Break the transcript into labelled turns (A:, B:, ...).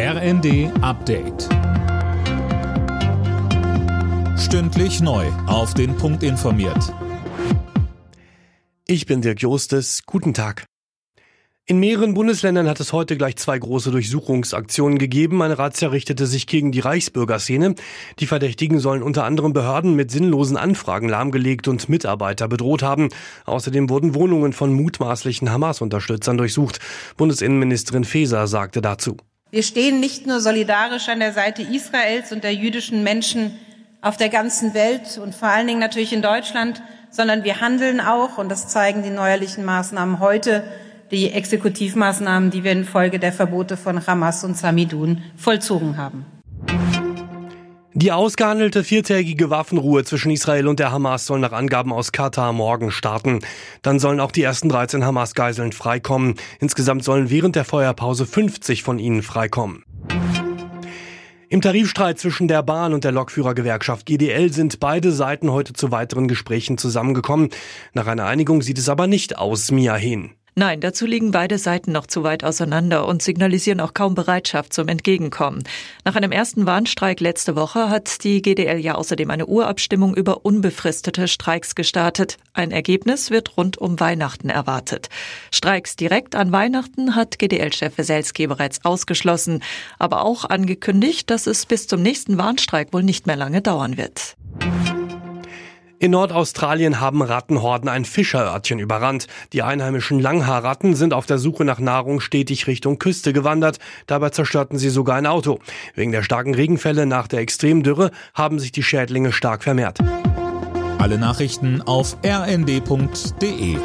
A: RND Update. Stündlich neu. Auf den Punkt informiert.
B: Ich bin Dirk Jostes. Guten Tag. In mehreren Bundesländern hat es heute gleich zwei große Durchsuchungsaktionen gegeben. Eine Razzia richtete sich gegen die Reichsbürgerszene. Die Verdächtigen sollen unter anderem Behörden mit sinnlosen Anfragen lahmgelegt und Mitarbeiter bedroht haben. Außerdem wurden Wohnungen von mutmaßlichen Hamas-Unterstützern durchsucht. Bundesinnenministerin Faeser sagte dazu.
C: Wir stehen nicht nur solidarisch an der Seite Israels und der jüdischen Menschen auf der ganzen Welt und vor allen Dingen natürlich in Deutschland, sondern wir handeln auch, und das zeigen die neuerlichen Maßnahmen heute, die Exekutivmaßnahmen, die wir infolge der Verbote von Hamas und Samidun vollzogen haben.
B: Die ausgehandelte viertägige Waffenruhe zwischen Israel und der Hamas soll nach Angaben aus Katar morgen starten. Dann sollen auch die ersten 13 Hamas-Geiseln freikommen. Insgesamt sollen während der Feuerpause 50 von ihnen freikommen. Im Tarifstreit zwischen der Bahn und der Lokführergewerkschaft GDL sind beide Seiten heute zu weiteren Gesprächen zusammengekommen. Nach einer Einigung sieht es aber nicht aus, Mia Hehn.
D: Nein, dazu liegen beide Seiten noch zu weit auseinander und signalisieren auch kaum Bereitschaft zum Entgegenkommen. Nach einem ersten Warnstreik letzte Woche hat die GDL ja außerdem eine Urabstimmung über unbefristete Streiks gestartet. Ein Ergebnis wird rund um Weihnachten erwartet. Streiks direkt an Weihnachten hat GDL-Chef Weselski bereits ausgeschlossen, aber auch angekündigt, dass es bis zum nächsten Warnstreik wohl nicht mehr lange dauern wird.
B: In Nordaustralien haben Rattenhorden ein Fischerörtchen überrannt. Die einheimischen Langhaarratten sind auf der Suche nach Nahrung stetig Richtung Küste gewandert. Dabei zerstörten sie sogar ein Auto. Wegen der starken Regenfälle nach der Extremdürre haben sich die Schädlinge stark vermehrt.
A: Alle Nachrichten auf rnd.de